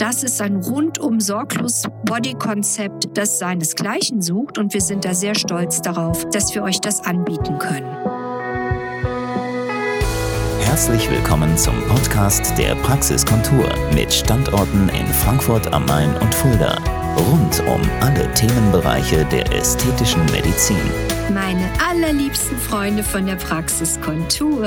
Das ist ein rundum sorglos Body-Konzept, das seinesgleichen sucht und wir sind da sehr stolz darauf, dass wir euch das anbieten können. Herzlich willkommen zum Podcast der Praxiskontur mit Standorten in Frankfurt am Main und Fulda. Rund um alle Themenbereiche der ästhetischen Medizin. Meine allerliebsten Freunde von der Praxiskontur,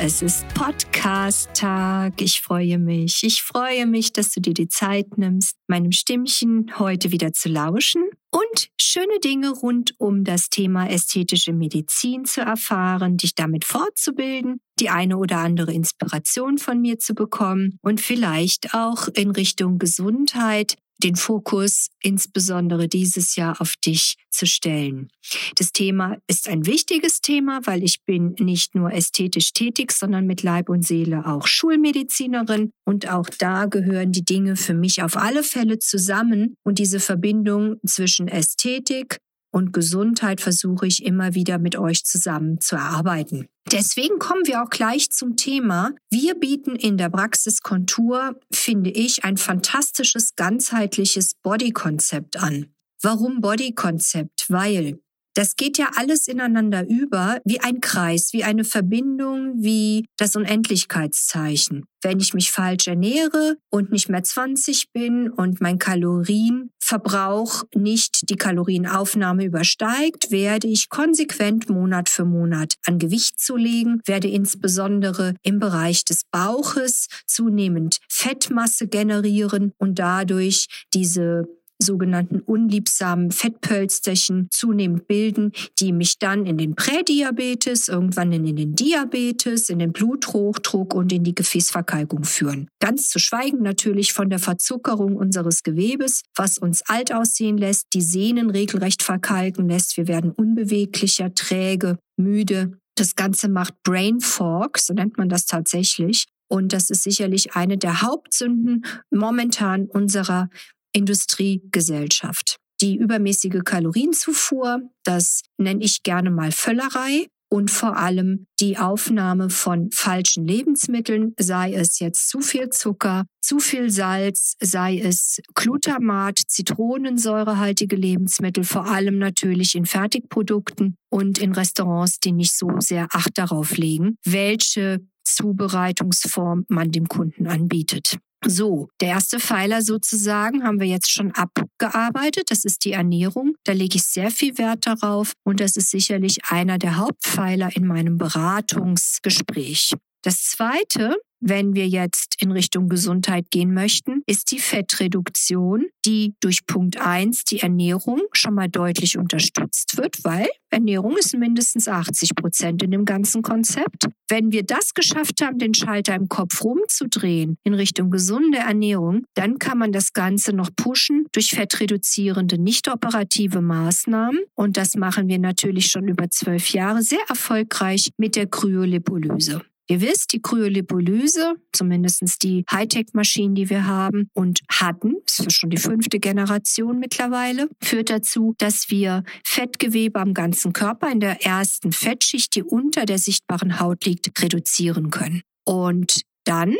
es ist Podcast-Tag. Ich freue mich. Ich freue mich, dass du dir die Zeit nimmst, meinem Stimmchen heute wieder zu lauschen und schöne Dinge rund um das Thema ästhetische Medizin zu erfahren, dich damit fortzubilden, die eine oder andere Inspiration von mir zu bekommen und vielleicht auch in Richtung Gesundheit den Fokus insbesondere dieses Jahr auf dich zu stellen. Das Thema ist ein wichtiges Thema, weil ich bin nicht nur ästhetisch tätig, sondern mit Leib und Seele auch Schulmedizinerin und auch da gehören die Dinge für mich auf alle Fälle zusammen und diese Verbindung zwischen Ästhetik, und Gesundheit versuche ich immer wieder mit euch zusammen zu erarbeiten. Deswegen kommen wir auch gleich zum Thema. Wir bieten in der Praxis Kontur, finde ich, ein fantastisches ganzheitliches Bodykonzept an. Warum Bodykonzept? Weil das geht ja alles ineinander über, wie ein Kreis, wie eine Verbindung, wie das Unendlichkeitszeichen. Wenn ich mich falsch ernähre und nicht mehr 20 bin und mein Kalorienverbrauch nicht die Kalorienaufnahme übersteigt, werde ich konsequent Monat für Monat an Gewicht zulegen, werde insbesondere im Bereich des Bauches zunehmend Fettmasse generieren und dadurch diese sogenannten unliebsamen Fettpölsterchen zunehmend bilden, die mich dann in den Prädiabetes, irgendwann in den Diabetes, in den Bluthochdruck und in die Gefäßverkalkung führen. Ganz zu schweigen natürlich von der Verzuckerung unseres Gewebes, was uns alt aussehen lässt, die Sehnen regelrecht verkalken lässt. Wir werden unbeweglicher, träge, müde. Das Ganze macht Brain Fog, so nennt man das tatsächlich. Und das ist sicherlich eine der Hauptsünden momentan unserer Industriegesellschaft. Die übermäßige Kalorienzufuhr, das nenne ich gerne mal Völlerei und vor allem die Aufnahme von falschen Lebensmitteln, sei es jetzt zu viel Zucker, zu viel Salz, sei es Glutamat, zitronensäurehaltige Lebensmittel, vor allem natürlich in Fertigprodukten und in Restaurants, die nicht so sehr Acht darauf legen, welche Zubereitungsform man dem Kunden anbietet. So, der erste Pfeiler sozusagen haben wir jetzt schon abgearbeitet. Das ist die Ernährung. Da lege ich sehr viel Wert darauf und das ist sicherlich einer der Hauptpfeiler in meinem Beratungsgespräch. Das zweite wenn wir jetzt in Richtung Gesundheit gehen möchten, ist die Fettreduktion, die durch Punkt 1, die Ernährung, schon mal deutlich unterstützt wird, weil Ernährung ist mindestens 80 Prozent in dem ganzen Konzept. Wenn wir das geschafft haben, den Schalter im Kopf rumzudrehen in Richtung gesunde Ernährung, dann kann man das Ganze noch pushen durch fettreduzierende, nicht operative Maßnahmen. Und das machen wir natürlich schon über zwölf Jahre sehr erfolgreich mit der Kryolipolyse. Ihr wisst, die Kryolipolyse, zumindest die Hightech-Maschinen, die wir haben und hatten, ist schon die fünfte Generation mittlerweile, führt dazu, dass wir Fettgewebe am ganzen Körper in der ersten Fettschicht, die unter der sichtbaren Haut liegt, reduzieren können. Und dann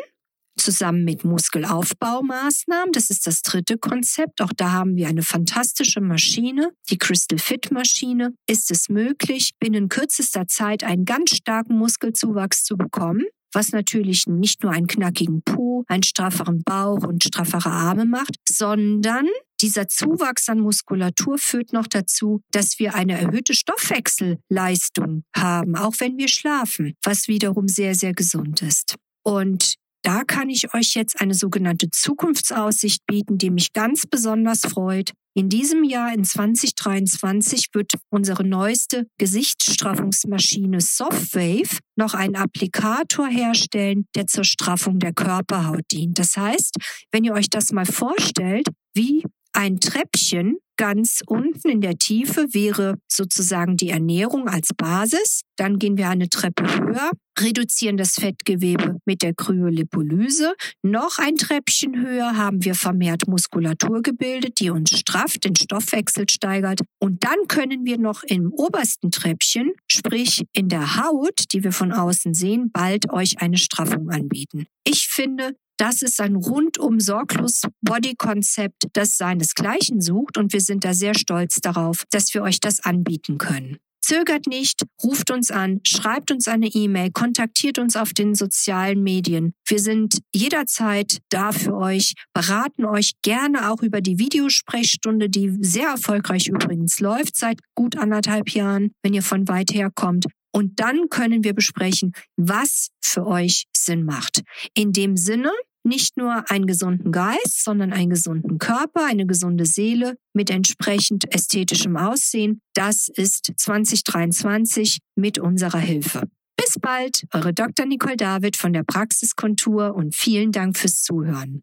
zusammen mit Muskelaufbaumaßnahmen. Das ist das dritte Konzept. Auch da haben wir eine fantastische Maschine, die Crystal Fit Maschine. Ist es möglich, binnen kürzester Zeit einen ganz starken Muskelzuwachs zu bekommen? was natürlich nicht nur einen knackigen Po, einen strafferen Bauch und straffere Arme macht, sondern dieser Zuwachs an Muskulatur führt noch dazu, dass wir eine erhöhte Stoffwechselleistung haben, auch wenn wir schlafen, was wiederum sehr, sehr gesund ist. Und da kann ich euch jetzt eine sogenannte Zukunftsaussicht bieten, die mich ganz besonders freut. In diesem Jahr, in 2023, wird unsere neueste Gesichtsstraffungsmaschine Softwave noch einen Applikator herstellen, der zur Straffung der Körperhaut dient. Das heißt, wenn ihr euch das mal vorstellt, wie ein Treppchen ganz unten in der Tiefe wäre sozusagen die Ernährung als Basis. Dann gehen wir eine Treppe höher, reduzieren das Fettgewebe mit der Kryolipolyse. Noch ein Treppchen höher haben wir vermehrt Muskulatur gebildet, die uns strafft, den Stoffwechsel steigert. Und dann können wir noch im obersten Treppchen, sprich in der Haut, die wir von außen sehen, bald euch eine Straffung anbieten. Ich finde, Das ist ein rundum sorglos Body-Konzept, das seinesgleichen sucht und wir sind da sehr stolz darauf, dass wir euch das anbieten können. Zögert nicht, ruft uns an, schreibt uns eine E-Mail, kontaktiert uns auf den sozialen Medien. Wir sind jederzeit da für euch, beraten euch gerne auch über die Videosprechstunde, die sehr erfolgreich übrigens läuft seit gut anderthalb Jahren, wenn ihr von weit her kommt. Und dann können wir besprechen, was für euch Sinn macht. In dem Sinne, nicht nur einen gesunden Geist, sondern einen gesunden Körper, eine gesunde Seele mit entsprechend ästhetischem Aussehen. Das ist 2023 mit unserer Hilfe. Bis bald, eure Dr. Nicole David von der Praxiskontur und vielen Dank fürs Zuhören.